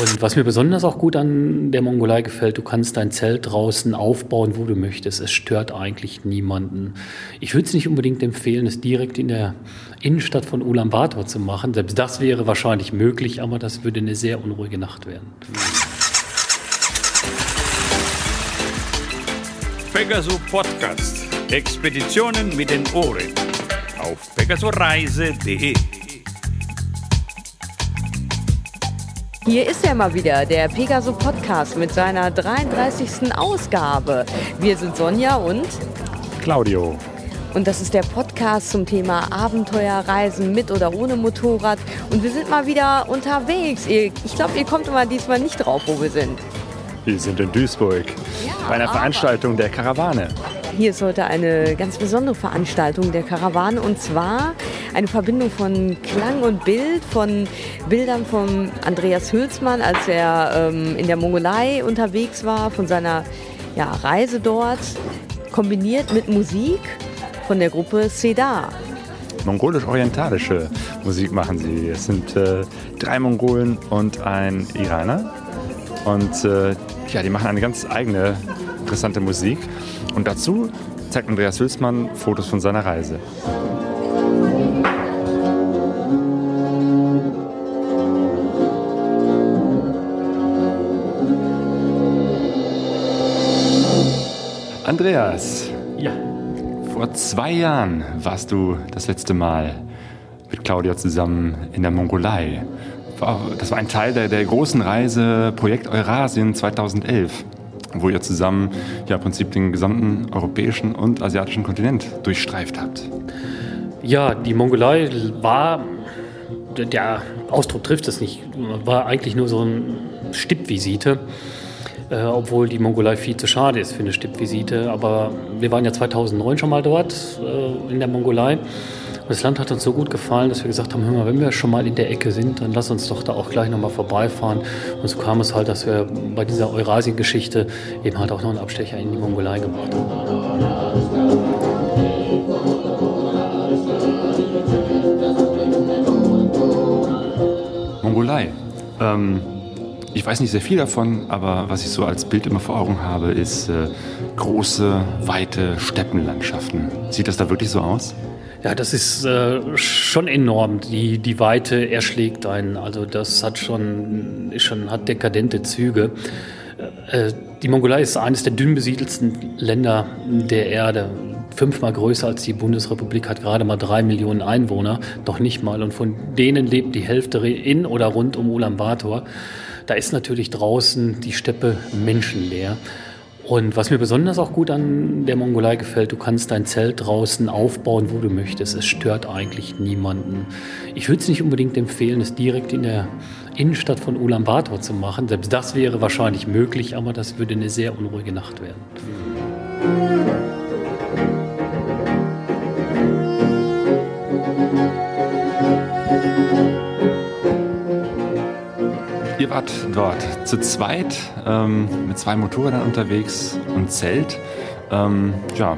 Und was mir besonders auch gut an der Mongolei gefällt, du kannst dein Zelt draußen aufbauen, wo du möchtest. Es stört eigentlich niemanden. Ich würde es nicht unbedingt empfehlen, es direkt in der Innenstadt von Ulaanbaatar zu machen. Selbst das wäre wahrscheinlich möglich, aber das würde eine sehr unruhige Nacht werden. Pegasus Podcast. Expeditionen mit den Ohren. Auf pegasoreise.de. Hier ist er mal wieder, der Pegaso Podcast mit seiner 33. Ausgabe. Wir sind Sonja und Claudio. Und das ist der Podcast zum Thema Abenteuerreisen mit oder ohne Motorrad. Und wir sind mal wieder unterwegs. Ich glaube, ihr kommt immer diesmal nicht drauf, wo wir sind. Wir sind in Duisburg Ja, bei einer Veranstaltung der Karawane. Hier ist heute eine ganz besondere Veranstaltung der Karawane und zwar eine Verbindung von Klang und Bild, von Bildern von Andreas Hülsmann, als er ähm, in der Mongolei unterwegs war, von seiner ja, Reise dort, kombiniert mit Musik von der Gruppe Seda. Mongolisch-orientalische Musik machen sie. Es sind äh, drei Mongolen und ein Iraner. Und äh, ja, die machen eine ganz eigene, interessante Musik. Und dazu zeigt Andreas Hülsmann Fotos von seiner Reise. Andreas, Ja. vor zwei Jahren warst du das letzte Mal mit Claudia zusammen in der Mongolei. Das war ein Teil der, der großen Reise Projekt Eurasien 2011, wo ihr zusammen ja im Prinzip den gesamten europäischen und asiatischen Kontinent durchstreift habt. Ja, die Mongolei war, der Ausdruck trifft es nicht, war eigentlich nur so eine Stippvisite, äh, obwohl die Mongolei viel zu schade ist für eine Stippvisite. Aber wir waren ja 2009 schon mal dort äh, in der Mongolei. Das Land hat uns so gut gefallen, dass wir gesagt haben, hör mal, wenn wir schon mal in der Ecke sind, dann lass uns doch da auch gleich nochmal vorbeifahren. Und so kam es halt, dass wir bei dieser Eurasien-Geschichte eben halt auch noch einen Abstecher in die Mongolei gemacht haben. Mongolei. Ähm, ich weiß nicht sehr viel davon, aber was ich so als Bild immer vor Augen habe, ist äh, große, weite Steppenlandschaften. Sieht das da wirklich so aus? Ja, das ist äh, schon enorm. Die, die Weite erschlägt einen. Also das hat schon, ist schon hat dekadente Züge. Äh, die Mongolei ist eines der dünn besiedelsten Länder der Erde. Fünfmal größer als die Bundesrepublik, hat gerade mal drei Millionen Einwohner, noch nicht mal. Und von denen lebt die Hälfte in oder rund um Ulaanbaatar. Da ist natürlich draußen die Steppe menschenleer. Und was mir besonders auch gut an der Mongolei gefällt, du kannst dein Zelt draußen aufbauen, wo du möchtest. Es stört eigentlich niemanden. Ich würde es nicht unbedingt empfehlen, es direkt in der Innenstadt von Ulaanbaatar zu machen. Selbst das wäre wahrscheinlich möglich, aber das würde eine sehr unruhige Nacht werden. Ihr wart dort zu zweit ähm, mit zwei Motorrädern unterwegs und Zelt. Ähm, ja,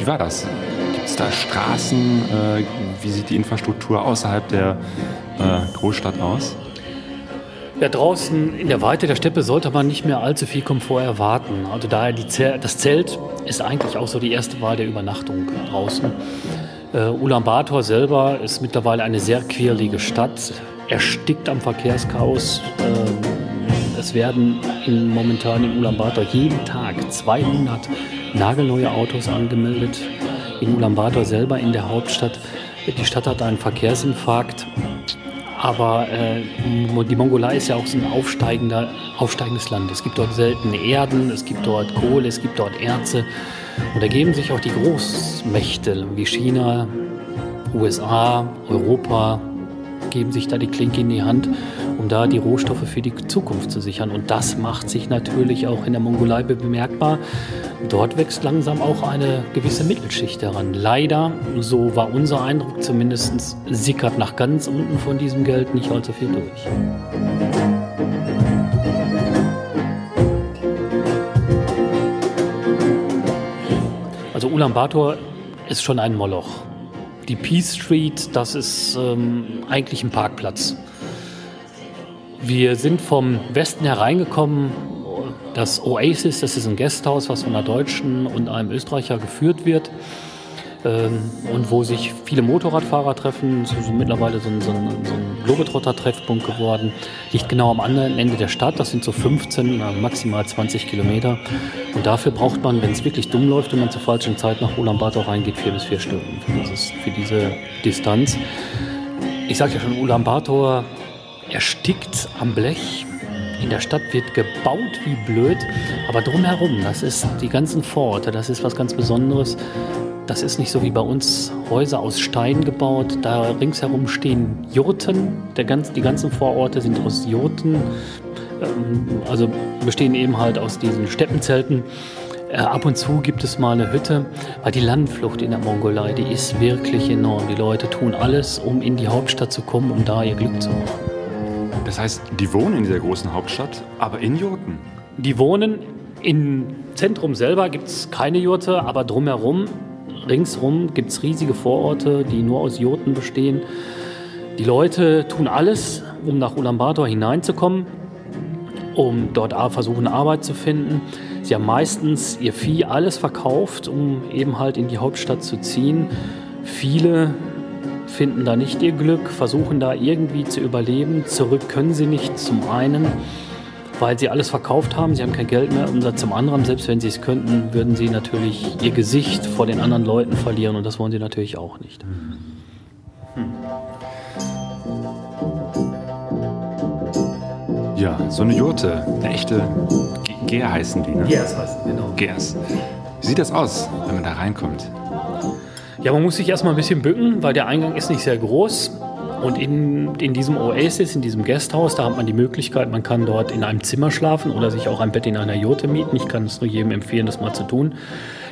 wie war das? Gibt es da Straßen? Äh, wie sieht die Infrastruktur außerhalb der äh, Großstadt aus? Ja, draußen in der Weite der Steppe sollte man nicht mehr allzu viel Komfort erwarten. Also daher die Zel das Zelt ist eigentlich auch so die erste Wahl der Übernachtung draußen. Äh, Ulaanbaatar selber ist mittlerweile eine sehr quirlige Stadt, erstickt am Verkehrschaos. Äh, es werden in, momentan in Ulaanbaatar jeden Tag 200 nagelneue Autos angemeldet. In Ulaanbaatar selber in der Hauptstadt. Die Stadt hat einen Verkehrsinfarkt. Aber äh, die Mongolei ist ja auch so ein aufsteigender, aufsteigendes Land. Es gibt dort seltene Erden, es gibt dort Kohle, es gibt dort Erze. Und da geben sich auch die Großmächte wie China, USA, Europa, geben sich da die Klinke in die Hand, um da die Rohstoffe für die Zukunft zu sichern. Und das macht sich natürlich auch in der Mongolei bemerkbar. Dort wächst langsam auch eine gewisse Mittelschicht heran. Leider, so war unser Eindruck zumindest, sickert nach ganz unten von diesem Geld nicht allzu viel durch. Also Ulaanbaatar ist schon ein Moloch. Die Peace Street, das ist ähm, eigentlich ein Parkplatz. Wir sind vom Westen hereingekommen. Das Oasis, das ist ein Gasthaus, was von einer Deutschen und einem Österreicher geführt wird. Ähm, und wo sich viele Motorradfahrer treffen. Es ist mittlerweile so ein, so ein, so ein Globetrotter-Treffpunkt geworden. Liegt genau am anderen Ende der Stadt. Das sind so 15, maximal 20 Kilometer. Und dafür braucht man, wenn es wirklich dumm läuft und man zur falschen Zeit nach Ulaanbaatar reingeht, vier bis vier Stunden für, dieses, für diese Distanz. Ich sage ja schon, Ulaanbaatar erstickt am Blech. In der Stadt wird gebaut wie blöd, aber drumherum, das ist die ganzen Vororte, das ist was ganz Besonderes. Das ist nicht so wie bei uns Häuser aus Stein gebaut. Da ringsherum stehen Jurten. Ganz, die ganzen Vororte sind aus Jurten. Ähm, also bestehen eben halt aus diesen Steppenzelten. Äh, ab und zu gibt es mal eine Hütte, weil die Landflucht in der Mongolei, die ist wirklich enorm. Die Leute tun alles, um in die Hauptstadt zu kommen, um da ihr Glück zu machen. Das heißt, die wohnen in dieser großen Hauptstadt, aber in Jurten? Die wohnen im Zentrum selber gibt es keine Jurte, aber drumherum ringsrum gibt es riesige Vororte, die nur aus Jurten bestehen. Die Leute tun alles, um nach Ulaanbaatar hineinzukommen, um dort versuchen, Arbeit zu finden. Sie haben meistens ihr Vieh alles verkauft, um eben halt in die Hauptstadt zu ziehen. Viele finden da nicht ihr Glück, versuchen da irgendwie zu überleben. Zurück können sie nicht. Zum einen weil sie alles verkauft haben. Sie haben kein Geld mehr. Und zum anderen, selbst wenn sie es könnten, würden sie natürlich ihr Gesicht vor den anderen Leuten verlieren. Und das wollen sie natürlich auch nicht. Hm. Ja, so eine Jurte, eine echte Gers heißen die, ne? Gers heißen, genau. Gers. Wie sieht das aus, wenn man da reinkommt? Ja, man muss sich erstmal ein bisschen bücken, weil der Eingang ist nicht sehr groß. Und in, in diesem Oasis, in diesem Gasthaus, da hat man die Möglichkeit, man kann dort in einem Zimmer schlafen oder sich auch ein Bett in einer Jurte mieten. Ich kann es nur jedem empfehlen, das mal zu tun.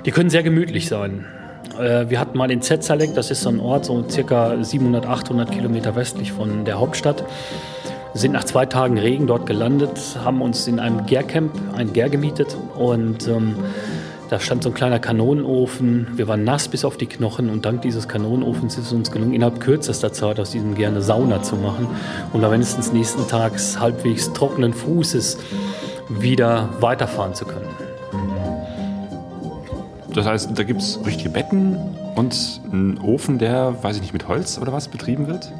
Die können sehr gemütlich sein. Äh, wir hatten mal den Zetzalek, das ist so ein Ort, so circa 700, 800 Kilometer westlich von der Hauptstadt. Sind nach zwei Tagen Regen dort gelandet, haben uns in einem Gärcamp ein Gär gemietet und ähm, da stand so ein kleiner Kanonenofen. Wir waren nass bis auf die Knochen und dank dieses Kanonenofens ist es uns gelungen, innerhalb kürzester Zeit aus diesem gerne Sauna zu machen und da wenigstens nächsten Tags halbwegs trockenen Fußes wieder weiterfahren zu können. Das heißt, da gibt es richtige Betten und einen Ofen, der, weiß ich nicht, mit Holz oder was betrieben wird?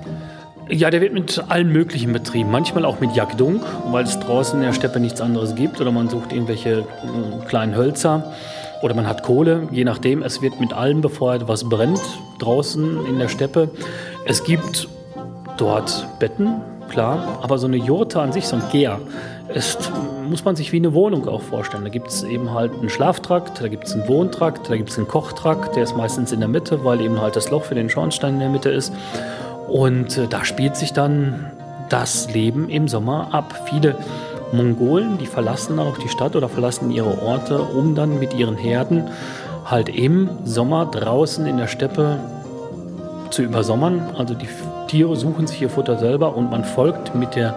Ja, der wird mit allen möglichen betrieben. Manchmal auch mit Jagdung, weil es draußen in der Steppe nichts anderes gibt. Oder man sucht irgendwelche äh, kleinen Hölzer. Oder man hat Kohle, je nachdem. Es wird mit allem befeuert, was brennt draußen in der Steppe. Es gibt dort Betten, klar. Aber so eine Jurte an sich, so ein Gär, ist, muss man sich wie eine Wohnung auch vorstellen. Da gibt es eben halt einen Schlaftrakt, da gibt es einen Wohntrakt, da gibt es einen Kochtrakt. Der ist meistens in der Mitte, weil eben halt das Loch für den Schornstein in der Mitte ist. Und äh, da spielt sich dann das Leben im Sommer ab. Viele Mongolen, die verlassen auch die Stadt oder verlassen ihre Orte, um dann mit ihren Herden halt im Sommer draußen in der Steppe zu übersommern. Also die Tiere suchen sich ihr Futter selber und man folgt mit, der,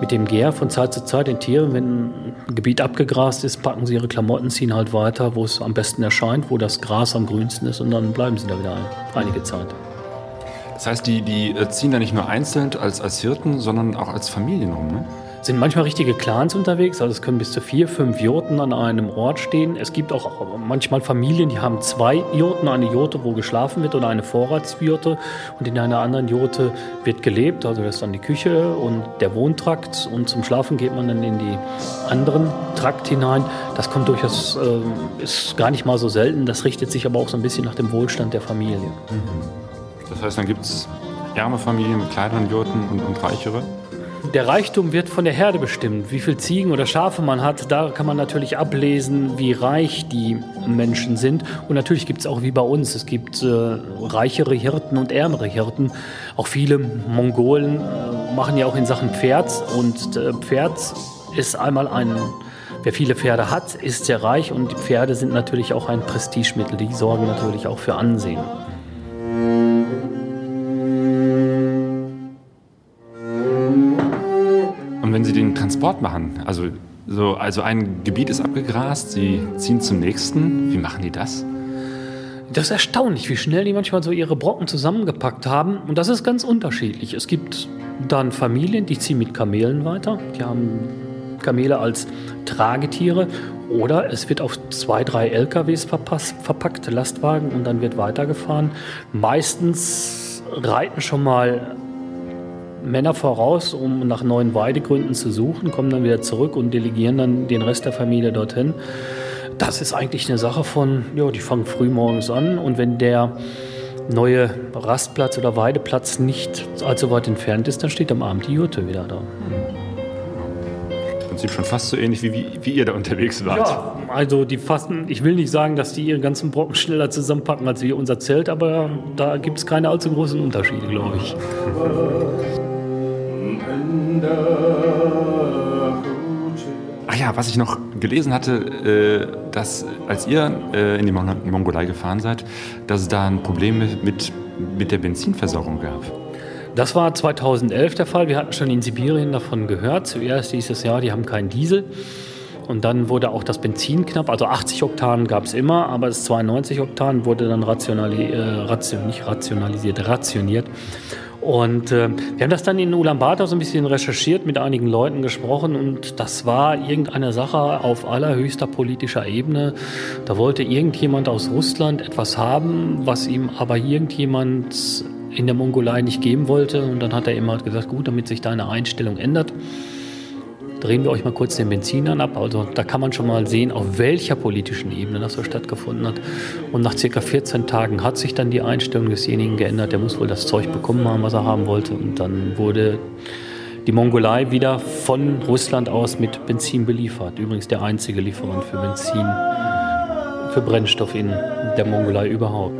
mit dem Gär von Zeit zu Zeit den Tieren. Wenn ein Gebiet abgegrast ist, packen sie ihre Klamotten, ziehen halt weiter, wo es am besten erscheint, wo das Gras am grünsten ist und dann bleiben sie da wieder einige Zeit. Das heißt, die, die äh, ziehen da nicht nur einzeln als, als Hirten, sondern auch als Familien rum, ne? sind manchmal richtige Clans unterwegs, also es können bis zu vier, fünf Jurten an einem Ort stehen. Es gibt auch manchmal Familien, die haben zwei Jurten, eine Jurte, wo geschlafen wird oder eine Vorratsjurte und in einer anderen Jurte wird gelebt, also das ist dann die Küche und der Wohntrakt und zum Schlafen geht man dann in die anderen Trakt hinein. Das kommt durchaus, äh, ist gar nicht mal so selten, das richtet sich aber auch so ein bisschen nach dem Wohlstand der Familie. Mhm. Das heißt, dann gibt es ärme Familien mit kleineren Jurten und, und reichere? Der Reichtum wird von der Herde bestimmt. Wie viele Ziegen oder Schafe man hat, da kann man natürlich ablesen, wie reich die Menschen sind. Und natürlich gibt es auch wie bei uns, es gibt äh, reichere Hirten und ärmere Hirten. Auch viele Mongolen äh, machen ja auch in Sachen Pferd. Und äh, Pferd ist einmal ein, wer viele Pferde hat, ist sehr reich. Und die Pferde sind natürlich auch ein Prestigemittel. Die sorgen natürlich auch für Ansehen. Transport machen, also, so, also ein Gebiet ist abgegrast, Sie ziehen zum nächsten, wie machen die das? Das ist erstaunlich, wie schnell die manchmal so ihre Brocken zusammengepackt haben. Und das ist ganz unterschiedlich. Es gibt Dann Familien, die ziehen mit Kamelen weiter. Die haben Kamele als Tragetiere. Oder es wird auf zwei, drei LKWs verpackt, Lastwagen, und dann wird weitergefahren. Meistens reiten schon mal Männer voraus, um nach neuen Weidegründen zu suchen, kommen dann wieder zurück und delegieren dann den Rest der Familie dorthin. Das ist eigentlich eine Sache von, ja, die fangen früh morgens an und wenn der neue Rastplatz oder Weideplatz nicht allzu weit entfernt ist, dann steht am Abend die Jurte wieder da. Im Prinzip schon fast so ähnlich wie, wie, wie ihr da unterwegs wart. Ja, also die fassen, ich will nicht sagen, dass die ihren ganzen Brocken schneller zusammenpacken als wir unser Zelt, aber da gibt es keine allzu großen Unterschiede, glaube ich. Ach ja, was ich noch gelesen hatte, äh, dass als ihr äh, in die Mon Mongolei gefahren seid, dass es da ein Problem mit, mit der Benzinversorgung gab. Das war 2011 der Fall. Wir hatten schon in Sibirien davon gehört. Zuerst hieß es ja, die haben keinen Diesel. Und dann wurde auch das Benzin knapp. Also 80 Oktan gab es immer, aber das 92 Oktan wurde dann rationali äh, ration nicht rationalisiert, rationiert. Und äh, wir haben das dann in Ulaanbaatar so ein bisschen recherchiert, mit einigen Leuten gesprochen und das war irgendeine Sache auf allerhöchster politischer Ebene. Da wollte irgendjemand aus Russland etwas haben, was ihm aber irgendjemand in der Mongolei nicht geben wollte. Und dann hat er immer gesagt, gut, damit sich deine Einstellung ändert, drehen wir euch mal kurz den Benzinern ab. Also da kann man schon mal sehen, auf welcher politischen Ebene das so stattgefunden hat. Und nach circa 14 Tagen hat sich dann die Einstellung desjenigen geändert. Der muss wohl das Zeug bekommen haben, was er haben wollte. Und dann wurde die Mongolei wieder von Russland aus mit Benzin beliefert. Übrigens der einzige Lieferant für Benzin, für Brennstoff in der Mongolei überhaupt.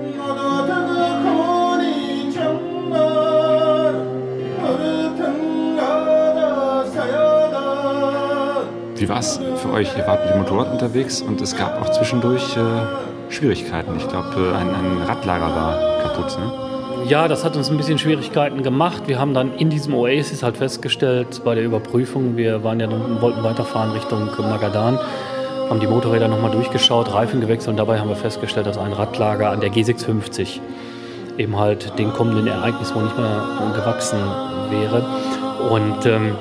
Wie war es für euch? Ihr wart mit dem Motorrad unterwegs und es gab auch zwischendurch äh, Schwierigkeiten. Ich glaube, äh, ein, ein, Radlager war kaputt. Ne? Ja, das hat uns ein bisschen Schwierigkeiten gemacht. Wir haben dann in diesem Oasis halt festgestellt bei der Überprüfung, wir waren ja wollten weiterfahren Richtung Magadan, haben die Motorräder nochmal durchgeschaut, Reifen gewechselt und dabei haben wir festgestellt, dass ein Radlager an der G650 eben halt den kommenden Ereignissen wohl nicht mehr gewachsen wäre. Und ähm,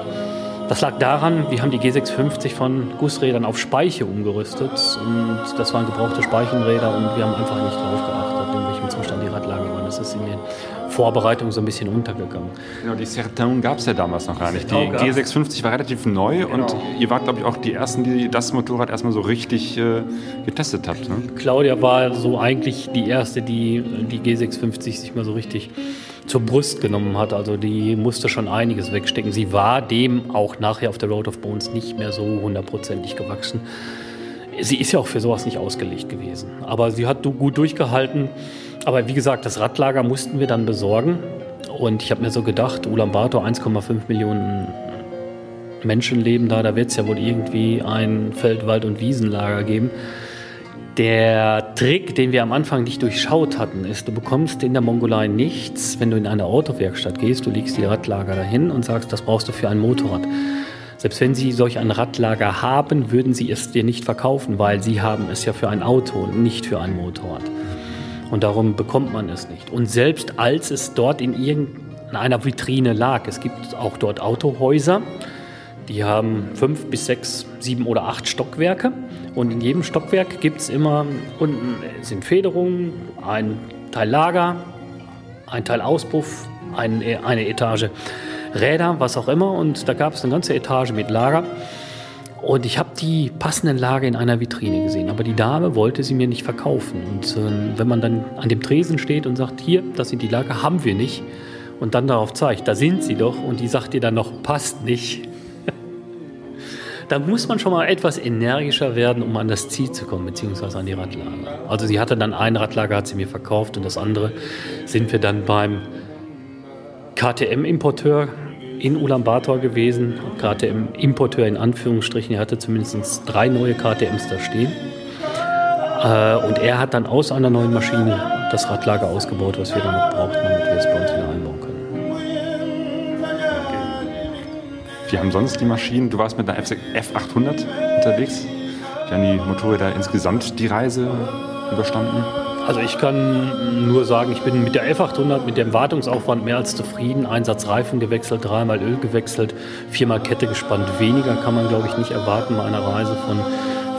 das lag daran, wir haben die G650 von Gussrädern auf Speiche umgerüstet und das waren gebrauchte Speichenräder und wir haben einfach nicht darauf geachtet, in welchem Zustand die Radlager waren. Das ist in den Vorbereitungen so ein bisschen untergegangen. Genau, die Certain gab es ja damals noch gar nicht. Die G650 war relativ neu genau. und ihr wart, glaube ich, auch die Ersten, die das Motorrad erstmal so richtig äh, getestet habt. Ne? Claudia war so eigentlich die Erste, die die G650 sich mal so richtig zur Brust genommen hat. Also die musste schon einiges wegstecken. Sie war dem auch nachher auf der Road of Bones nicht mehr so hundertprozentig gewachsen. Sie ist ja auch für sowas nicht ausgelegt gewesen. Aber sie hat gut durchgehalten. Aber wie gesagt, das Radlager mussten wir dann besorgen. Und ich habe mir so gedacht, Ulaanbaatar 1,5 Millionen Menschen leben da, da wird es ja wohl irgendwie ein Feld-, Wald- und Wiesenlager geben. Der Trick, den wir am Anfang nicht durchschaut hatten, ist, du bekommst in der Mongolei nichts, wenn du in eine Autowerkstatt gehst, du legst die Radlager dahin und sagst, das brauchst du für ein Motorrad. Selbst wenn sie solch ein Radlager haben, würden sie es dir nicht verkaufen, weil sie haben es ja für ein Auto und nicht für ein Motorrad. Und darum bekommt man es nicht. Und selbst als es dort in irgendeiner Vitrine lag, es gibt auch dort Autohäuser, die haben fünf bis sechs, sieben oder acht Stockwerke. Und in jedem Stockwerk gibt es immer, unten sind Federungen, ein Teil Lager, ein Teil Auspuff, ein, eine Etage Räder, was auch immer. Und da gab es eine ganze Etage mit Lager. Und ich habe die passenden Lager in einer Vitrine gesehen. Aber die Dame wollte sie mir nicht verkaufen. Und äh, wenn man dann an dem Tresen steht und sagt, hier, das sind die Lager, haben wir nicht. Und dann darauf zeigt, da sind sie doch. Und die sagt dir dann noch, passt nicht da muss man schon mal etwas energischer werden, um an das Ziel zu kommen, beziehungsweise an die Radlager. Also sie hatte dann ein Radlager, hat sie mir verkauft und das andere sind wir dann beim KTM-Importeur in Ulaanbaatar gewesen. KTM-Importeur in Anführungsstrichen, er hatte zumindest drei neue KTMs da stehen. Äh, und er hat dann aus einer neuen Maschine das Radlager ausgebaut, was wir dann noch brauchten, Wie haben sonst die Maschinen? Du warst mit einer F800 unterwegs. Wie haben die Motorräder insgesamt die Reise überstanden? Also ich kann nur sagen, ich bin mit der F800, mit dem Wartungsaufwand mehr als zufrieden. Einsatz Reifen gewechselt, dreimal Öl gewechselt, viermal Kette gespannt. Weniger kann man, glaube ich, nicht erwarten bei einer Reise von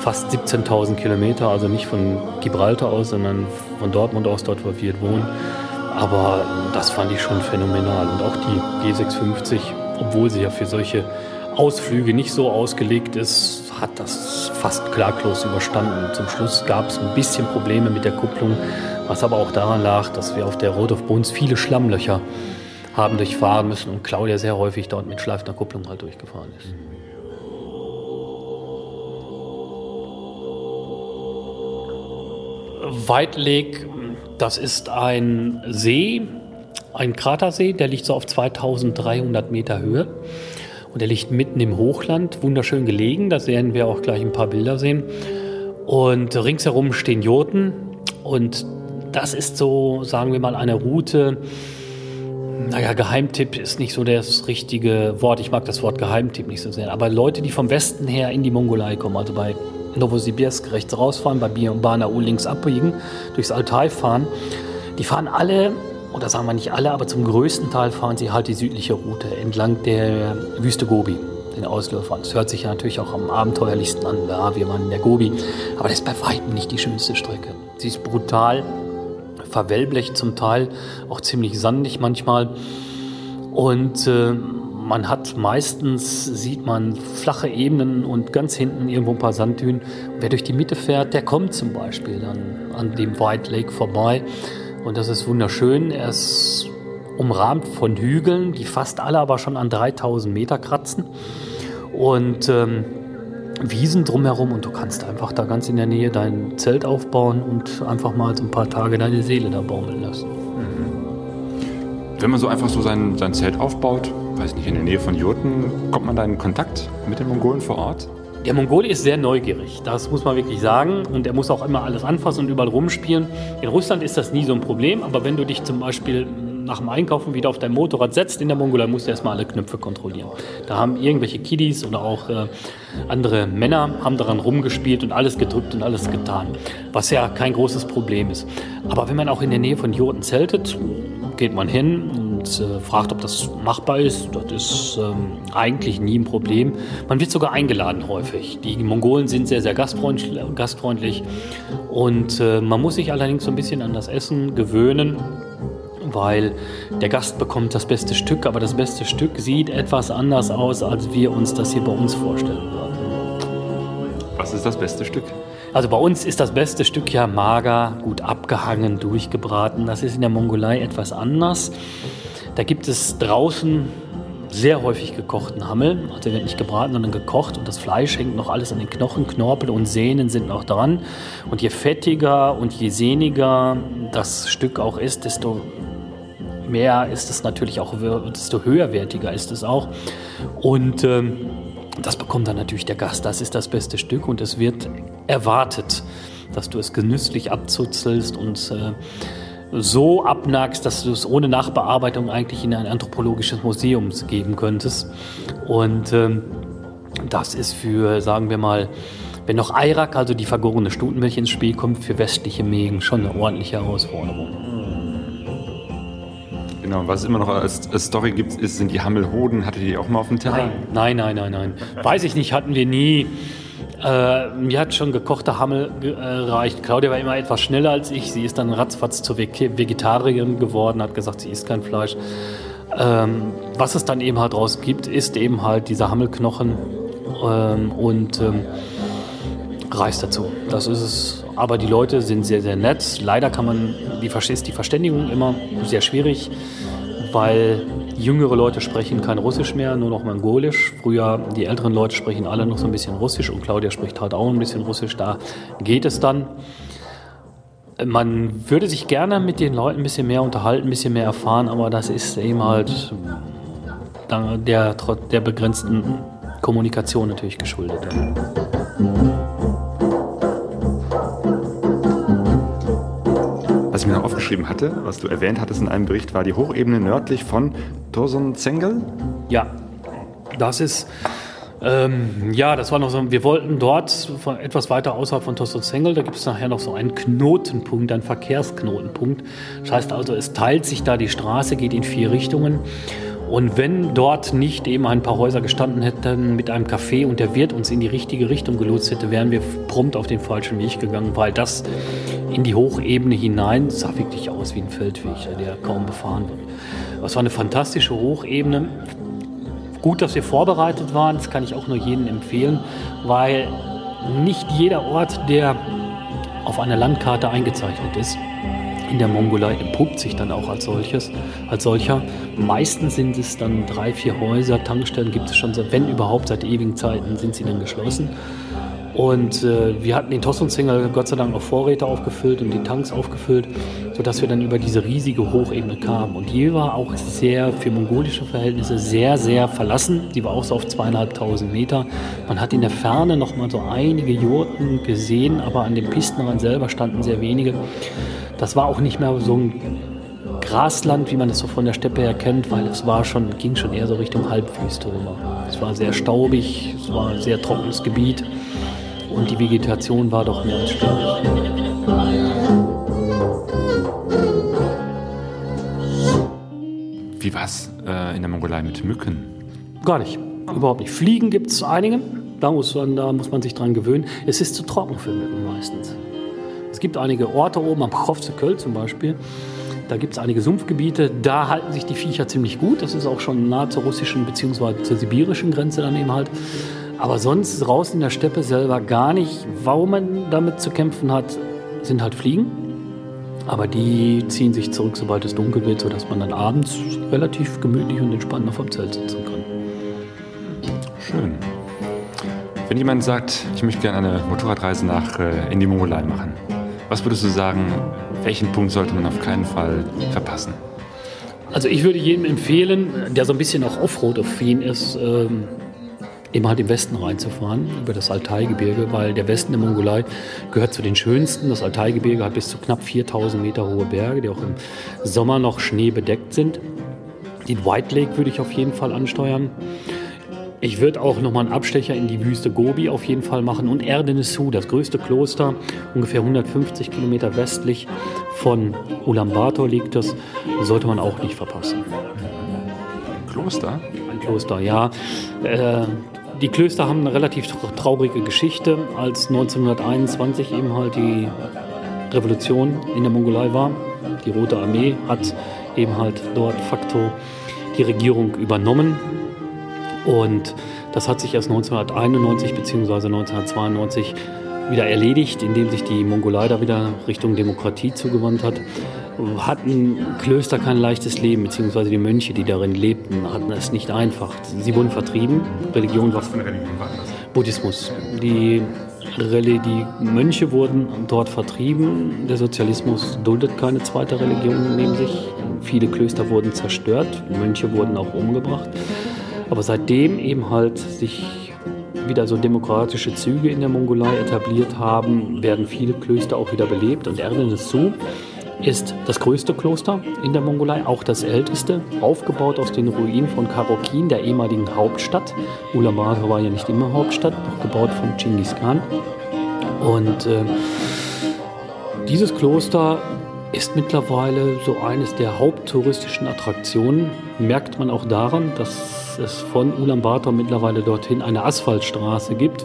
fast 17.000 Kilometer. Also nicht von Gibraltar aus, sondern von Dortmund aus, dort wo wir wohnen. Aber das fand ich schon phänomenal. Und auch die G650, obwohl sie ja für solche Ausflüge nicht so ausgelegt ist, hat das fast klaglos überstanden. Zum Schluss gab es ein bisschen Probleme mit der Kupplung, was aber auch daran lag, dass wir auf der Road of Bones viele Schlammlöcher haben durchfahren müssen und Claudia sehr häufig dort mit schleifender Kupplung halt durchgefahren ist. Lake, das ist ein See, ein Kratersee, der liegt so auf 2300 Meter Höhe. Und er liegt mitten im Hochland, wunderschön gelegen. Da werden wir auch gleich ein paar Bilder sehen. Und ringsherum stehen Jurten. Und das ist so, sagen wir mal, eine Route. Naja, Geheimtipp ist nicht so das richtige Wort. Ich mag das Wort Geheimtipp nicht so sehr. Aber Leute, die vom Westen her in die Mongolei kommen, also bei Novosibirsk rechts rausfahren, bei Banau links abbiegen, durchs Altai fahren, die fahren alle oder sagen wir nicht alle, aber zum größten Teil fahren sie halt die südliche Route entlang der Wüste Gobi, den Ausläufern. Das hört sich ja natürlich auch am abenteuerlichsten an. Ja, wir waren in der Gobi, aber das ist bei weitem nicht die schönste Strecke. Sie ist brutal, verwellblecht zum Teil, auch ziemlich sandig manchmal. Und äh, man hat meistens, sieht man flache Ebenen und ganz hinten irgendwo ein paar Sanddünen. wer durch die Mitte fährt, der kommt zum Beispiel dann an dem White Lake vorbei. Und das ist wunderschön. Er ist umrahmt von Hügeln, die fast alle aber schon an 3000 Meter kratzen. Und ähm, Wiesen drumherum und du kannst einfach da ganz in der Nähe dein Zelt aufbauen und einfach mal so ein paar Tage deine Seele da baumeln lassen. Mhm. Wenn man so einfach so sein, sein Zelt aufbaut, weiß nicht, in der Nähe von Jurten, kommt man da in Kontakt mit den Mongolen vor Ort? Der Mongole ist sehr neugierig, das muss man wirklich sagen. Und er muss auch immer alles anfassen und überall rumspielen. In Russland ist das nie so ein Problem, aber wenn du dich zum Beispiel nach dem Einkaufen wieder auf dein Motorrad setzt in der Mongolei, musst du erstmal alle Knöpfe kontrollieren. Da haben irgendwelche Kiddies oder auch äh, andere Männer haben daran rumgespielt und alles gedrückt und alles getan, was ja kein großes Problem ist. Aber wenn man auch in der Nähe von Jurten zeltet, geht man hin und äh, fragt, ob das machbar ist. Das ist ähm, eigentlich nie ein Problem. Man wird sogar eingeladen häufig. Die Mongolen sind sehr, sehr gastfreundlich, gastfreundlich und äh, man muss sich allerdings so ein bisschen an das Essen gewöhnen weil der Gast bekommt das beste Stück, aber das beste Stück sieht etwas anders aus, als wir uns das hier bei uns vorstellen würden. Was ist das beste Stück? Also bei uns ist das beste Stück ja mager, gut abgehangen, durchgebraten. Das ist in der Mongolei etwas anders. Da gibt es draußen sehr häufig gekochten Hammel. Also der wird nicht gebraten, sondern gekocht und das Fleisch hängt noch alles an den Knochen, Knorpel und Sehnen sind noch dran. Und je fettiger und je sehniger das Stück auch ist, desto mehr ist es natürlich auch, desto höherwertiger ist es auch. Und ähm, das bekommt dann natürlich der Gast. Das ist das beste Stück und es wird erwartet, dass du es genüsslich abzuzelst und äh, so abnackst, dass du es ohne Nachbearbeitung eigentlich in ein anthropologisches Museum geben könntest. Und ähm, das ist für, sagen wir mal, wenn noch Eirak, also die vergorene Stutenmilch ins Spiel kommt, für westliche Mägen schon eine ordentliche Herausforderung. Genau, was es immer noch als, als Story gibt, ist, sind die Hammelhoden. Hatte die auch mal auf dem Teller? Nein, nein, nein, nein. nein. Weiß ich nicht, hatten wir nie. Äh, mir hat schon gekochter Hammel gereicht. Äh, Claudia war immer etwas schneller als ich. Sie ist dann ratzfatz zur Vegetarierin geworden, hat gesagt, sie isst kein Fleisch. Ähm, was es dann eben halt raus gibt, ist eben halt dieser Hammelknochen ähm, und ähm, Reis dazu. Das ist es. Aber die Leute sind sehr, sehr nett. Leider kann man, die, ist die Verständigung immer sehr schwierig weil jüngere Leute sprechen kein Russisch mehr, nur noch Mongolisch. Früher, die älteren Leute sprechen alle noch so ein bisschen Russisch und Claudia spricht halt auch ein bisschen Russisch. Da geht es dann. Man würde sich gerne mit den Leuten ein bisschen mehr unterhalten, ein bisschen mehr erfahren, aber das ist eben halt der, der begrenzten Kommunikation natürlich geschuldet. Was ich mir noch aufgeschrieben hatte, was du erwähnt hattest in einem Bericht, war die Hochebene nördlich von Torsonzengel. Ja, das ist Ähm, ja, das war noch so. Wir wollten dort etwas weiter außerhalb von Tostelzengel, da gibt es nachher noch so einen Knotenpunkt, einen Verkehrsknotenpunkt. Das heißt also, es teilt sich da die Straße, geht in vier Richtungen. Und wenn dort nicht eben ein paar Häuser gestanden hätten mit einem Café und der Wirt uns in die richtige Richtung gelotst hätte, wären wir prompt auf den falschen Weg gegangen, weil das in die Hochebene hinein sah wirklich aus wie ein Feldweg, der kaum befahren wird. Das war eine fantastische Hochebene. Gut, dass wir vorbereitet waren, das kann ich auch nur jedem empfehlen, weil nicht jeder Ort, der auf einer Landkarte eingezeichnet ist, in der Mongolei entpuppt sich dann auch als solches, als solcher. Meistens sind es dann drei, vier Häuser, Tankstellen gibt es schon, wenn überhaupt seit ewigen Zeiten sind sie dann geschlossen. Und äh, wir hatten den Tossungsfinger Gott sei Dank auch Vorräte aufgefüllt und die Tanks aufgefüllt, sodass wir dann über diese riesige Hochebene kamen. Und die war auch sehr, für mongolische Verhältnisse, sehr, sehr verlassen. Die war auch so auf zweieinhalbtausend Meter. Man hat in der Ferne noch mal so einige Jurten gesehen, aber an dem Pistenrand selber standen sehr wenige. Das war auch nicht mehr so ein Grasland, wie man es so von der Steppe her kennt, weil es war schon, ging schon eher so Richtung Halbwüste rüber. Es war sehr staubig, es war ein sehr trockenes Gebiet und die Vegetation war doch mehr als störend. Wie war es äh, in der Mongolei mit Mücken? Gar nicht, überhaupt nicht. Fliegen gibt es einige, da muss, man, da muss man sich dran gewöhnen. Es ist zu trocken für Mücken meistens gibt einige Orte oben am Köll zum Beispiel. Da gibt es einige Sumpfgebiete, da halten sich die Viecher ziemlich gut. Das ist auch schon nahe zur russischen bzw. zur sibirischen Grenze dann halt. Aber sonst raus in der Steppe selber gar nicht. Warum man damit zu kämpfen hat, sind halt Fliegen. Aber die ziehen sich zurück, sobald es dunkel wird, sodass man dann abends relativ gemütlich und entspannt auf dem Zelt sitzen kann. Schön. Wenn jemand sagt, ich möchte gerne eine Motorradreise nach äh, in die Mongolei machen, was würdest du sagen, welchen Punkt sollte man auf keinen Fall verpassen? Also ich würde jedem empfehlen, der so ein bisschen auch Offroad-affin ist, ähm, eben halt im Westen reinzufahren, über das Altai-Gebirge, weil der Westen der Mongolei gehört zu den schönsten. Das Altai-Gebirge hat bis zu knapp 4000 Meter hohe Berge, die auch im Sommer noch schneebedeckt sind. Den White Lake würde ich auf jeden Fall ansteuern. Ich würde auch nochmal einen Abstecher in die Wüste Gobi auf jeden Fall machen und Erdenesu, das größte Kloster, ungefähr 150 Kilometer westlich von Ulaanbaatar liegt das, sollte man auch nicht verpassen. Ein Kloster? Ein Kloster, ja. Äh, die Klöster haben eine relativ traurige Geschichte, als 1921 eben halt die Revolution in der Mongolei war. Die Rote Armee hat eben halt dort facto die Regierung übernommen und das hat sich erst 1991 bzw. 1992 wieder erledigt, indem sich die Mongolei da wieder Richtung Demokratie zugewandt hat. Hatten Klöster kein leichtes Leben, beziehungsweise die Mönche, die darin lebten, hatten es nicht einfach. Sie wurden vertrieben. Religion war. Was für eine Religion war das? Buddhismus. Die, die Mönche wurden dort vertrieben. Der Sozialismus duldet keine zweite Religion neben sich. Viele Klöster wurden zerstört. Mönche wurden auch umgebracht. Aber seitdem eben halt sich wieder so demokratische Züge in der Mongolei etabliert haben, werden viele Klöster auch wieder belebt. Und Erdenesu ist das größte Kloster in der Mongolei, auch das älteste, aufgebaut aus den Ruinen von Karokin, der ehemaligen Hauptstadt. Ulaanbaatar war ja nicht immer Hauptstadt, noch gebaut von Genghis Khan. Und äh, dieses Kloster ist mittlerweile so eines der haupttouristischen Attraktionen. Merkt man auch daran, dass es von Ulaanbaatar mittlerweile dorthin eine Asphaltstraße gibt,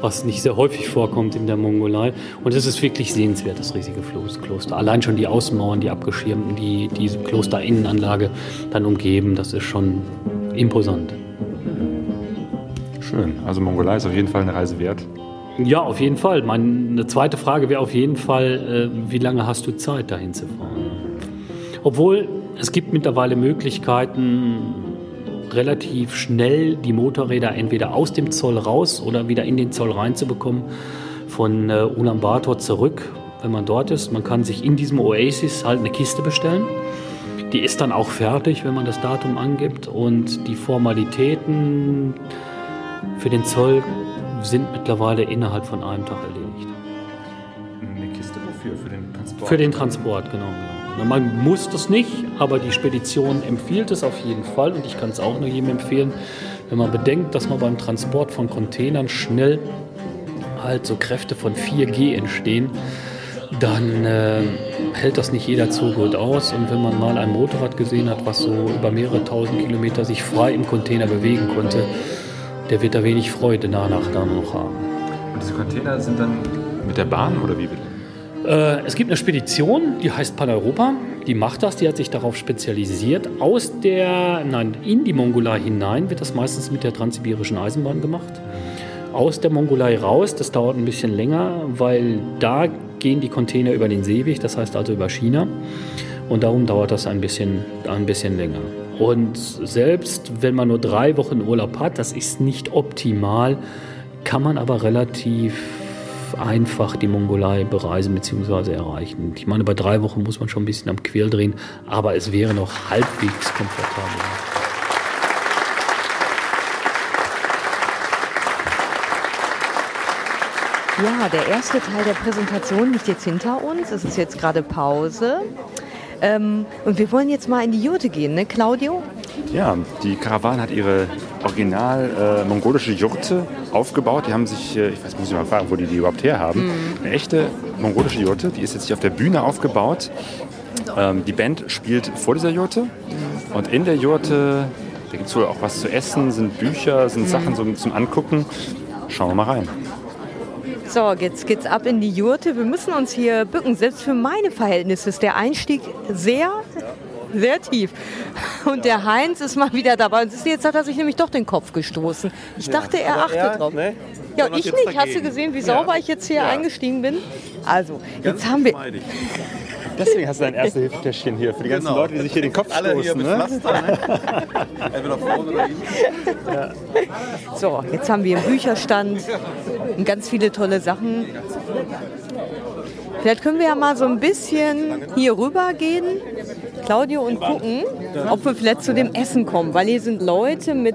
was nicht sehr häufig vorkommt in der Mongolei. Und es ist wirklich sehenswert, das riesige Kloster. Allein schon die Außenmauern, die abgeschirmten, die diese Klosterinnenanlage dann umgeben, das ist schon imposant. Schön. Also Mongolei ist auf jeden Fall eine Reise wert. Ja, auf jeden Fall. Meine zweite Frage wäre auf jeden Fall, äh, wie lange hast du Zeit, dahin zu fahren? Obwohl es gibt mittlerweile Möglichkeiten, relativ schnell die Motorräder entweder aus dem Zoll raus oder wieder in den Zoll reinzubekommen, von äh, Ulaanbaatar zurück, wenn man dort ist. Man kann sich in diesem Oasis halt eine Kiste bestellen. Die ist dann auch fertig, wenn man das Datum angibt. Und die Formalitäten für den Zoll sind mittlerweile innerhalb von einem Tag erledigt. Eine Kiste wofür? Für den Transport? Für den Transport, genau. genau. Man muss das nicht, aber die Spedition empfiehlt es auf jeden Fall und ich kann es auch nur jedem empfehlen. Wenn man bedenkt, dass man beim Transport von Containern schnell halt so Kräfte von 4G entstehen, dann äh, hält das nicht jeder Zug gut aus. Und wenn man mal ein Motorrad gesehen hat, was so über mehrere tausend Kilometer sich frei im Container bewegen konnte, der wird da wenig Freude danach dann noch haben. Und diese Container sind dann mit der Bahn oder wie? Äh, es gibt eine Spedition, die heißt Paneuropa. Die macht das, die hat sich darauf spezialisiert. Aus der, nein, in die Mongolei hinein wird das meistens mit der transsibirischen Eisenbahn gemacht. Aus der Mongolei raus, das dauert ein bisschen länger, weil da gehen die Container über den Seeweg, das heißt also über China. Und darum dauert das ein bisschen, ein bisschen länger. Und selbst wenn man nur drei Wochen Urlaub hat, das ist nicht optimal, kann man aber relativ einfach die Mongolei bereisen bzw. erreichen. Ich meine, bei drei Wochen muss man schon ein bisschen am Quer drehen, aber es wäre noch halbwegs komfortabel. Ja, der erste Teil der Präsentation liegt jetzt hinter uns. Es ist jetzt gerade Pause. Ähm, und wir wollen jetzt mal in die Jurte gehen, ne, Claudio? Ja, die Karawane hat ihre original äh, mongolische Jurte aufgebaut. Die haben sich, äh, ich weiß, muss ich mal fragen, wo die die überhaupt herhaben. Mhm. Eine echte mongolische Jurte, die ist jetzt hier auf der Bühne aufgebaut. Ähm, die Band spielt vor dieser Jurte. Und in der Jurte, da gibt es wohl auch was zu essen, sind Bücher, sind mhm. Sachen zum, zum Angucken. Schauen wir mal rein. So, jetzt geht's ab in die Jurte. Wir müssen uns hier bücken. Selbst für meine Verhältnisse ist der Einstieg sehr, sehr tief. Und der Heinz ist mal wieder dabei. Und jetzt hat er sich nämlich doch den Kopf gestoßen. Ich dachte, er achtet er, drauf. Ne? Ja, ich nicht. Dagegen. Hast du gesehen, wie sauber ich jetzt hier eingestiegen bin? Also, jetzt haben wir. Deswegen hast du dein erste Hilfetäschchen hier für die ganzen genau. Leute, die sich hier den Kopf Alle stoßen. Hier ne? Pflaster, ne? Entweder vorne oder ja. So, jetzt haben wir einen Bücherstand und ganz viele tolle Sachen. Vielleicht können wir ja mal so ein bisschen hier rüber gehen, Claudio, und gucken, ob wir vielleicht zu dem Essen kommen, weil hier sind Leute mit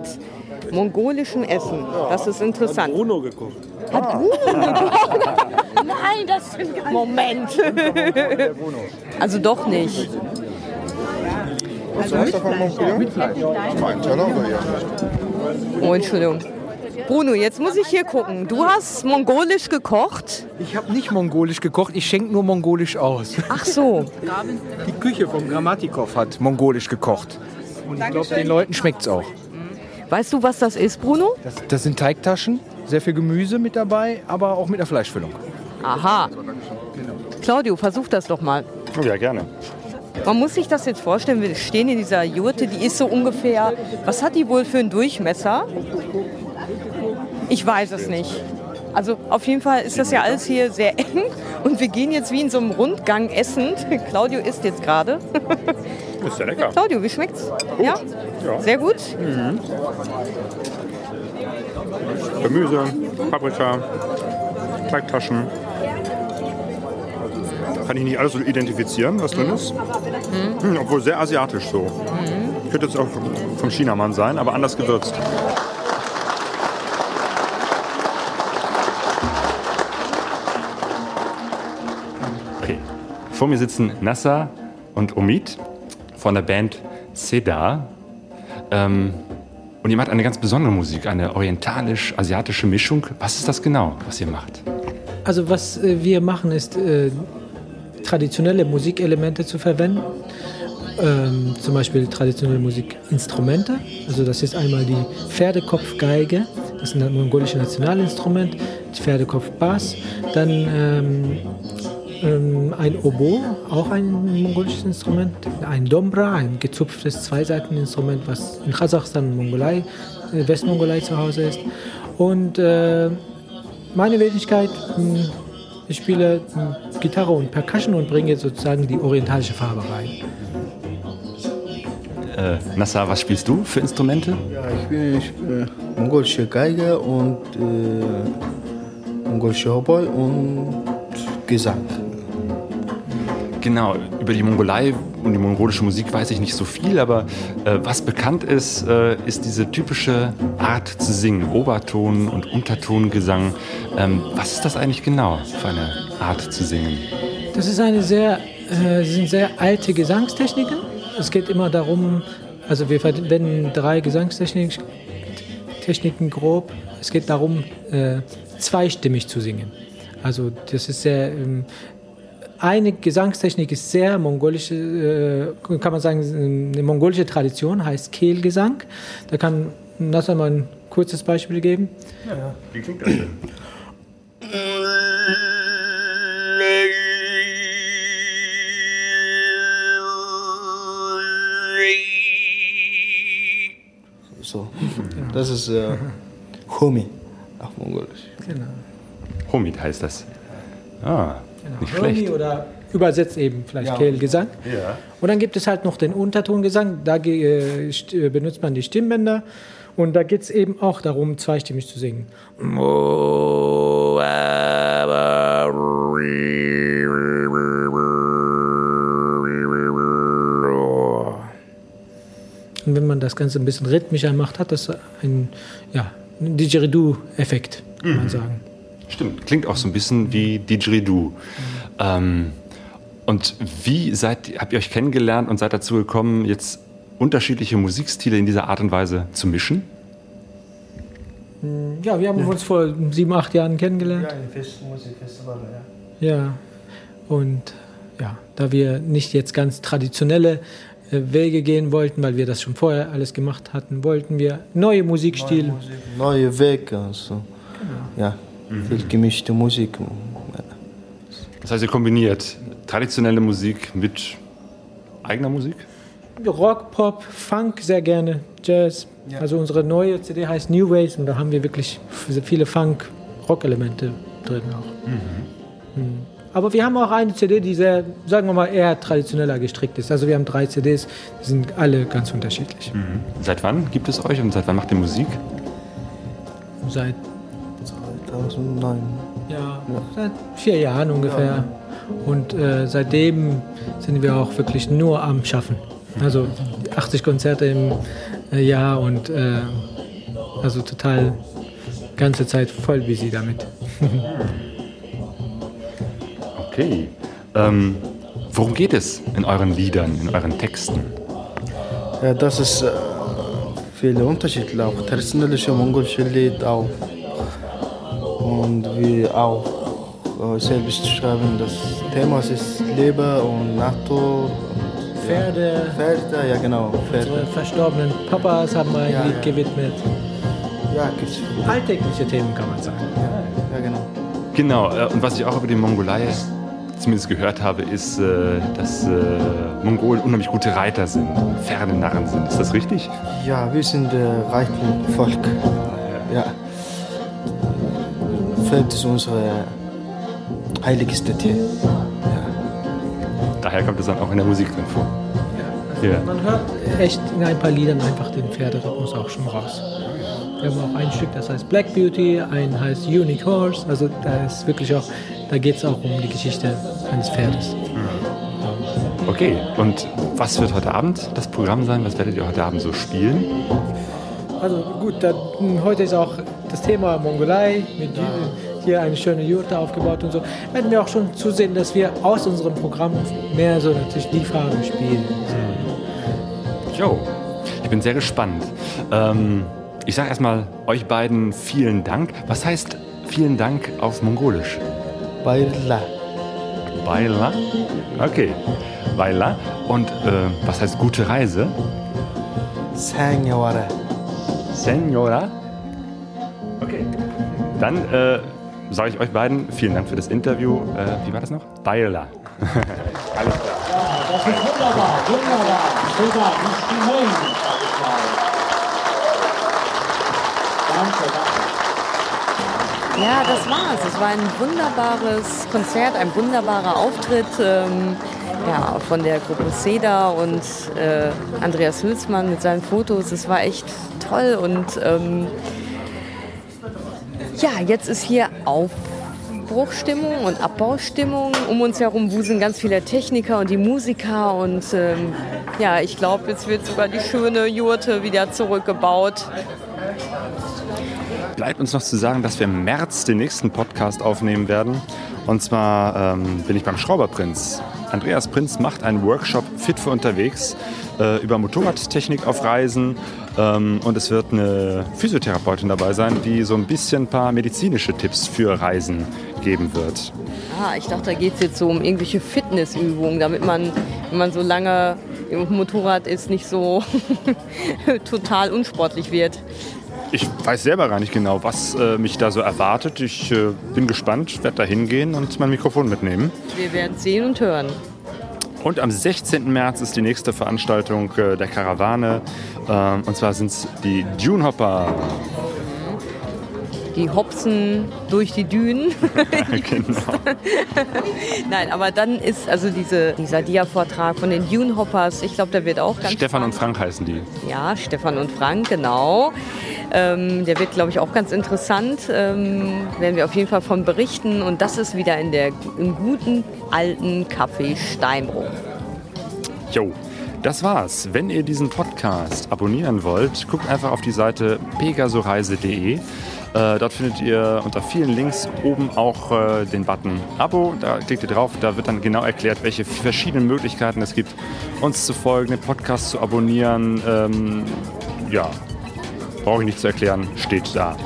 mongolischem Essen. Das ist interessant. Hat Bruno geguckt. Hat Bruno gekocht? Nein, das stimmt gar nicht. Moment. also doch nicht. Also mit Fleisch. Mit Fleisch. Oh, Entschuldigung. Bruno, jetzt muss ich hier gucken. Du hast mongolisch gekocht? Ich habe nicht mongolisch gekocht, ich schenke nur mongolisch aus. Ach so. Die Küche vom Grammatikow hat mongolisch gekocht. Und ich glaube, den Leuten schmeckt es auch. Weißt du, was das ist, Bruno? Das, das sind Teigtaschen, sehr viel Gemüse mit dabei, aber auch mit einer Fleischfüllung. Aha. Claudio, versuch das doch mal. Oh ja, gerne. Man muss sich das jetzt vorstellen, wir stehen in dieser Jurte, die ist so ungefähr, was hat die wohl für einen Durchmesser? Ich weiß es nicht. Also auf jeden Fall ist das ja alles hier sehr eng und wir gehen jetzt wie in so einem Rundgang essend. Claudio isst jetzt gerade. Ist ja lecker. Claudio, wie schmeckt's? Ja? ja? Sehr gut? Mhm. Gemüse, Paprika, Teigtaschen. Kann ich nicht alles so identifizieren, was drin ist. Mhm. Hm, obwohl sehr asiatisch so. Mhm. Könnte jetzt auch vom Chinamann sein, aber anders gewürzt. Okay. Vor mir sitzen Nasser und Omid von der Band Seda. Ähm, und ihr macht eine ganz besondere Musik, eine orientalisch-asiatische Mischung. Was ist das genau, was ihr macht? Also was äh, wir machen, ist äh, traditionelle Musikelemente zu verwenden. Ähm, zum Beispiel traditionelle Musikinstrumente. Also das ist einmal die Pferdekopfgeige, das ist ein mongolisches Nationalinstrument, Pferdekopfbass. Dann ähm, ähm, ein Oboe, auch ein mongolisches Instrument, ein Dombra, ein gezupftes Zweiseiteninstrument, was in Kasachstan Mongolei, äh, Westmongolei zu Hause ist. Und äh, meine Wenigkeit, hm, ich spiele hm, Gitarre und Percussion und bringe sozusagen die orientalische Farbe rein. Äh, Nassar, was spielst du für Instrumente? Ja, ich spiele, ich spiele mongolische Geige und äh, mongolische Hoboi und Gesang. Genau, über die Mongolei und die mongolische Musik weiß ich nicht so viel, aber äh, was bekannt ist, äh, ist diese typische Art zu singen, Oberton- und Untertongesang. Ähm, was ist das eigentlich genau für eine Art zu singen? Das ist eine sehr, äh, sind sehr alte Gesangstechniken. Es geht immer darum, also wir verwenden drei Gesangstechniken. Techniken grob. Es geht darum, äh, zweistimmig zu singen. Also das ist sehr, ähm, eine Gesangstechnik ist sehr mongolische, äh, kann man sagen, eine mongolische Tradition, heißt Kehlgesang. Da kann Nasser mal ein kurzes Beispiel geben. Ja, wie klingt das denn? So, das ist äh, Homi auf Mongolisch. Genau. Homid heißt das. Ah, nicht Homi schlecht. oder übersetzt eben vielleicht Ja. Kehlgesang. Ja. Und dann gibt es halt noch den Untertongesang. Da äh, äh, benutzt man die Stimmbänder. Und da geht es eben auch darum, zweistimmig zu singen. Und wenn man das Ganze ein bisschen rhythmischer macht, hat das einen, ja, Didgeridoo-Effekt, kann man sagen. Stimmt, klingt auch so ein bisschen wie Didgeridoo. Ähm, und wie seid, habt ihr euch kennengelernt und seid dazu gekommen, jetzt unterschiedliche Musikstile in dieser Art und Weise zu mischen? Ja, wir haben uns vor sieben, acht Jahren kennengelernt. ein Fest, Musikfestival, ja. Ja, und ja, da wir nicht jetzt ganz traditionelle äh, Wege gehen wollten, weil wir das schon vorher alles gemacht hatten, wollten wir neue Musikstile. Neue Wege, also. Ja, viel gemischte Musik. Das heißt, ihr kombiniert traditionelle Musik mit eigener Musik? Rock, Pop, Funk sehr gerne, Jazz. Also unsere neue CD heißt New Ways und da haben wir wirklich viele Funk-Rock-Elemente drin auch. Mhm. Aber wir haben auch eine CD, die sehr, sagen wir mal, eher traditioneller gestrickt ist. Also wir haben drei CDs, die sind alle ganz unterschiedlich. Seit wann gibt es euch und seit wann macht ihr Musik? Seit 2009. Ja, seit vier Jahren ungefähr. Und äh, seitdem sind wir auch wirklich nur am Schaffen. Also 80 Konzerte im äh, Jahr und äh, also total ganze Zeit voll busy damit. Okay. Ähm, worum geht es in euren Liedern, in euren Texten? Ja, das ist äh, viele Unterschiede, auch traditionelle mongolische Lied auch. Und wir auch äh, selbst schreiben, das Thema ist Liebe und Natur. und, Pferde. Ja, Pferde, ja genau, Unsere Pferde. verstorbenen Papas haben wir ein Ja, Lied ja. gewidmet. Ja, gibt's viele. Alltägliche Themen kann man sagen. Ja, genau. Genau, äh, und was ich auch über die Mongolei zumindest gehört habe, ist, äh, dass äh, Mongolen unheimlich gute Reiter sind, Pferdenarren sind. Ist das richtig? Ja, wir sind äh, Reitenvolk. Ja. Pferd ist unsere heiligste Tier. Daher kommt es dann auch in der Musik drin vor. Ja. Man hört echt in ein paar Liedern einfach den Pferderhythmus auch schon raus. Wir haben auch ein Stück, das heißt Black Beauty, ein heißt Unique Horse. Also da ist wirklich auch, da geht es auch um die Geschichte eines Pferdes. Okay, und was wird heute Abend das Programm sein? Was werdet ihr heute Abend so spielen? Also gut, da, heute ist auch das Thema Mongolei mit hier eine schöne Jurte aufgebaut und so. Werden wir auch schon zusehen, dass wir aus unserem Programm mehr so natürlich die Fragen spielen. Jo, ich bin sehr gespannt. Ähm, ich sage erstmal euch beiden vielen Dank. Was heißt vielen Dank auf Mongolisch? Baila. Baila? Okay, Baila. Und äh, was heißt gute Reise? Sanyawara. Senora? Dann äh, sage ich euch beiden vielen Dank für das Interview. Äh, wie war das noch? Baila. Alles klar. Ja, das war's. Es war ein wunderbares Konzert, ein wunderbarer Auftritt ähm, ja, von der Gruppe Seda und äh, Andreas Hülsmann mit seinen Fotos. Es war echt toll und ähm, ja, jetzt ist hier Aufbruchstimmung und Abbaustimmung. Um uns herum wuseln ganz viele Techniker und die Musiker und ähm, ja, ich glaube, jetzt wird sogar die schöne Jurte wieder zurückgebaut. Bleibt uns noch zu sagen, dass wir im März den nächsten Podcast aufnehmen werden. Und zwar ähm, bin ich beim Schrauberprinz. Andreas Prinz macht einen Workshop fit für unterwegs äh, über Motorradtechnik auf Reisen. Ähm, und es wird eine Physiotherapeutin dabei sein, die so ein bisschen ein paar medizinische Tipps für Reisen geben wird. Ah, ich dachte, da geht es jetzt so um irgendwelche Fitnessübungen, damit man, wenn man so lange im Motorrad ist, nicht so total unsportlich wird. Ich weiß selber gar nicht genau, was äh, mich da so erwartet. Ich äh, bin gespannt, werde da hingehen und mein Mikrofon mitnehmen. Wir werden sehen und hören. Und am 16. März ist die nächste Veranstaltung äh, der Karawane. Ähm, und zwar sind es die Dune Hopper. Die hopsen durch die Dünen. genau. Nein, aber dann ist also diese, dieser Dia-Vortrag von den Dune Hoppers, ich glaube, der wird auch ganz Stefan und Frank heißen die. Ja, Stefan und Frank, genau. Ähm, der wird, glaube ich, auch ganz interessant. Ähm, werden wir auf jeden Fall von berichten. Und das ist wieder in der im guten alten Café Steinbruch. Jo, das war's. Wenn ihr diesen Podcast abonnieren wollt, guckt einfach auf die Seite pegasoreise.de. Äh, dort findet ihr unter vielen Links oben auch äh, den Button Abo. Da klickt ihr drauf. Da wird dann genau erklärt, welche verschiedenen Möglichkeiten es gibt, uns zu folgen, den Podcast zu abonnieren. Ähm, ja, brauche ich nicht zu erklären, steht da.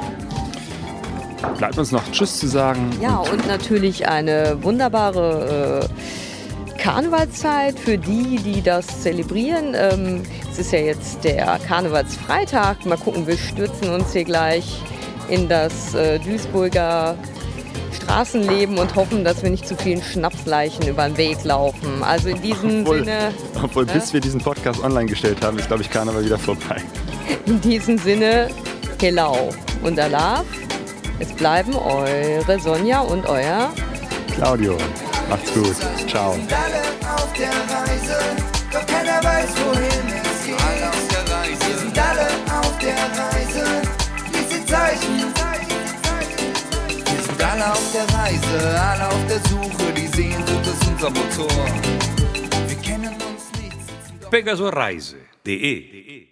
Bleibt uns noch Tschüss zu sagen. Ja, und natürlich eine wunderbare äh, Karnevalszeit für die, die das zelebrieren. Ähm, es ist ja jetzt der Karnevalsfreitag. Mal gucken, wir stürzen uns hier gleich in das äh, Duisburger Straßenleben und hoffen, dass wir nicht zu vielen Schnapsleichen über den Weg laufen. Also in diesem Obwohl, Sinne. obwohl bis wir diesen Podcast online gestellt haben, ist, glaube ich, Karneval wieder vorbei. In diesem Sinne, Hello und Alaf. Es bleiben eure Sonja und euer Claudio, macht's gut. Ciao. sind alle auf der Reise, doch keiner weiß, wohin alle auf der Reise, alle auf der Suche, die Sehnsucht ist unser Motor. Wir kennen uns nicht. pegasoreise.de